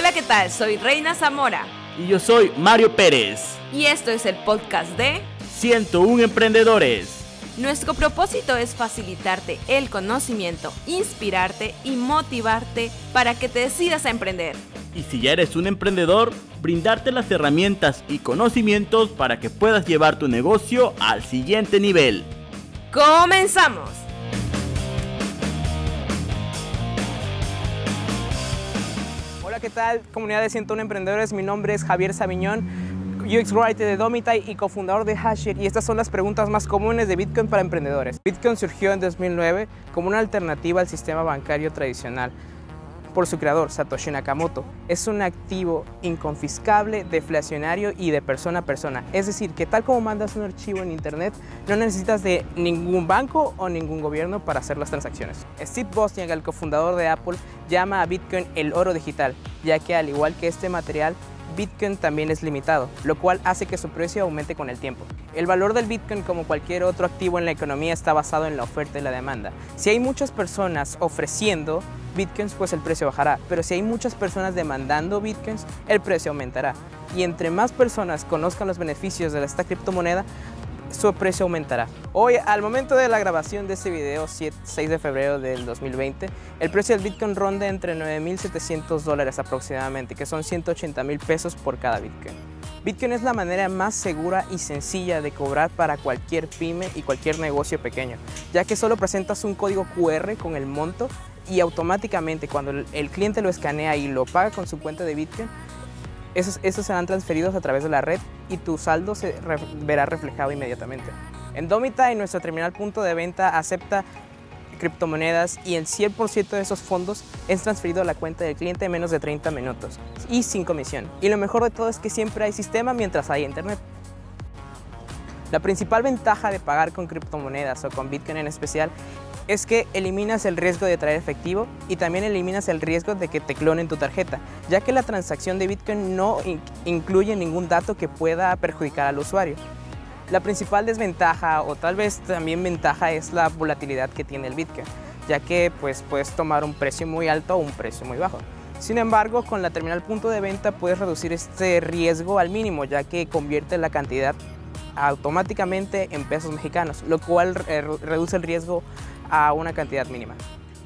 Hola, ¿qué tal? Soy Reina Zamora. Y yo soy Mario Pérez. Y esto es el podcast de 101 Emprendedores. Nuestro propósito es facilitarte el conocimiento, inspirarte y motivarte para que te decidas a emprender. Y si ya eres un emprendedor, brindarte las herramientas y conocimientos para que puedas llevar tu negocio al siguiente nivel. ¡Comenzamos! Hola, ¿qué tal? Comunidad de 101 Emprendedores, mi nombre es Javier Sabiñón UX Writer de Domitai y cofundador de Hashir y estas son las preguntas más comunes de Bitcoin para emprendedores. Bitcoin surgió en 2009 como una alternativa al sistema bancario tradicional por su creador, Satoshi Nakamoto. Es un activo inconfiscable, deflacionario y de persona a persona. Es decir, que tal como mandas un archivo en Internet, no necesitas de ningún banco o ningún gobierno para hacer las transacciones. Steve Wozniak, el cofundador de Apple, llama a Bitcoin el oro digital, ya que al igual que este material, Bitcoin también es limitado, lo cual hace que su precio aumente con el tiempo. El valor del Bitcoin, como cualquier otro activo en la economía, está basado en la oferta y la demanda. Si hay muchas personas ofreciendo Bitcoins, pues el precio bajará, pero si hay muchas personas demandando Bitcoins, el precio aumentará. Y entre más personas conozcan los beneficios de esta criptomoneda, su precio aumentará. Hoy, al momento de la grabación de este video, 6 de febrero del 2020, el precio del Bitcoin ronda entre 9.700 dólares aproximadamente, que son 180 mil pesos por cada Bitcoin. Bitcoin es la manera más segura y sencilla de cobrar para cualquier pyme y cualquier negocio pequeño, ya que solo presentas un código QR con el monto y automáticamente cuando el cliente lo escanea y lo paga con su cuenta de Bitcoin, esos, serán transferidos a través de la red y tu saldo se verá reflejado inmediatamente. En Domita, en nuestro terminal punto de venta, acepta criptomonedas y el 100% de esos fondos es transferido a la cuenta del cliente en menos de 30 minutos y sin comisión. Y lo mejor de todo es que siempre hay sistema mientras hay internet. La principal ventaja de pagar con criptomonedas o con Bitcoin en especial es que eliminas el riesgo de traer efectivo y también eliminas el riesgo de que te clonen tu tarjeta, ya que la transacción de Bitcoin no incluye ningún dato que pueda perjudicar al usuario. La principal desventaja o tal vez también ventaja es la volatilidad que tiene el Bitcoin, ya que pues, puedes tomar un precio muy alto o un precio muy bajo. Sin embargo, con la terminal punto de venta puedes reducir este riesgo al mínimo, ya que convierte la cantidad automáticamente en pesos mexicanos, lo cual reduce el riesgo a una cantidad mínima.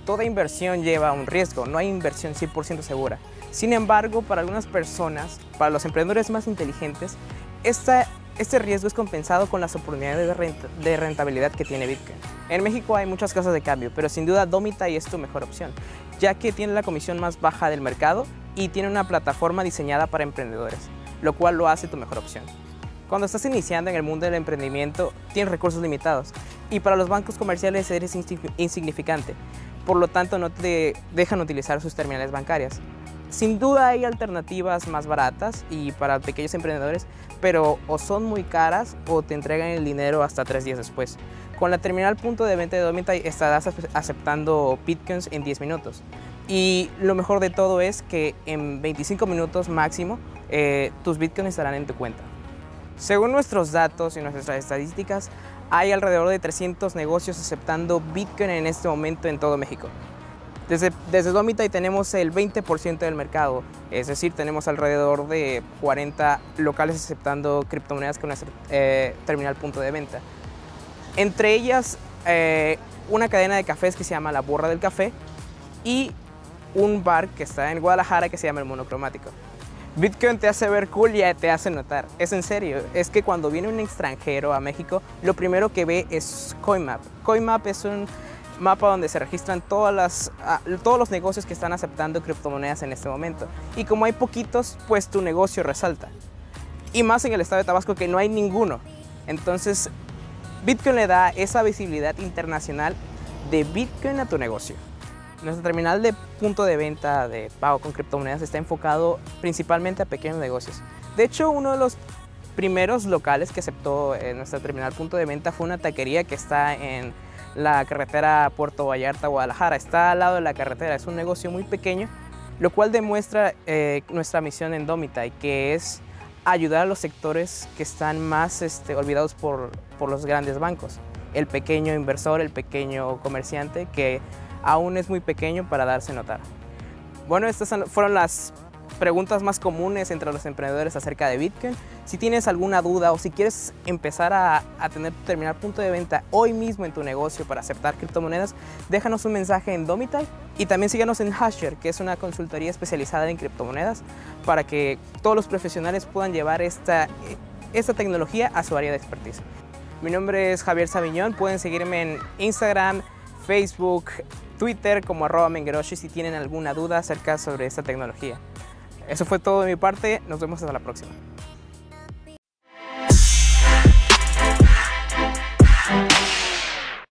Toda inversión lleva un riesgo, no hay inversión 100% segura. Sin embargo, para algunas personas, para los emprendedores más inteligentes, este riesgo es compensado con las oportunidades de rentabilidad que tiene Bitcoin. En México hay muchas casas de cambio, pero sin duda Domitai es tu mejor opción, ya que tiene la comisión más baja del mercado y tiene una plataforma diseñada para emprendedores, lo cual lo hace tu mejor opción. Cuando estás iniciando en el mundo del emprendimiento, tienes recursos limitados y para los bancos comerciales eres insignificante, por lo tanto no te dejan utilizar sus terminales bancarias. Sin duda hay alternativas más baratas y para pequeños emprendedores, pero o son muy caras o te entregan el dinero hasta tres días después. Con la terminal punto de venta de Domitai estarás aceptando bitcoins en 10 minutos. Y lo mejor de todo es que en 25 minutos máximo eh, tus bitcoins estarán en tu cuenta. Según nuestros datos y nuestras estadísticas, hay alrededor de 300 negocios aceptando Bitcoin en este momento en todo México. Desde, desde Domitai tenemos el 20% del mercado, es decir, tenemos alrededor de 40 locales aceptando criptomonedas con nuestro eh, terminal punto de venta. Entre ellas, eh, una cadena de cafés que se llama La Borra del Café y un bar que está en Guadalajara que se llama El Monocromático. Bitcoin te hace ver cool y te hace notar. Es en serio. Es que cuando viene un extranjero a México, lo primero que ve es CoinMap. CoinMap es un mapa donde se registran todas las, ah, todos los negocios que están aceptando criptomonedas en este momento. Y como hay poquitos, pues tu negocio resalta. Y más en el estado de Tabasco que no hay ninguno. Entonces, Bitcoin le da esa visibilidad internacional de Bitcoin a tu negocio. Nuestro terminal de punto de venta de pago con criptomonedas está enfocado principalmente a pequeños negocios. De hecho, uno de los primeros locales que aceptó en nuestro terminal punto de venta fue una taquería que está en la carretera Puerto Vallarta, Guadalajara. Está al lado de la carretera, es un negocio muy pequeño, lo cual demuestra eh, nuestra misión en Domitai, que es ayudar a los sectores que están más este, olvidados por, por los grandes bancos. El pequeño inversor, el pequeño comerciante que aún es muy pequeño para darse notar. Bueno, estas fueron las preguntas más comunes entre los emprendedores acerca de Bitcoin. Si tienes alguna duda o si quieres empezar a, tener tu punto de venta hoy mismo en tu negocio para aceptar criptomonedas, déjanos un mensaje en Domitai y también síganos en Hasher, que es una consultoría especializada en criptomonedas, para que todos los profesionales puedan llevar esta, esta tecnología a su área de expertise. Mi nombre es Javier Sabiñón, pueden seguirme en Instagram, Facebook, Twitter como arroba mengeroshi si tienen alguna duda acerca sobre esta tecnología. Eso fue todo de mi parte, nos vemos hasta la próxima.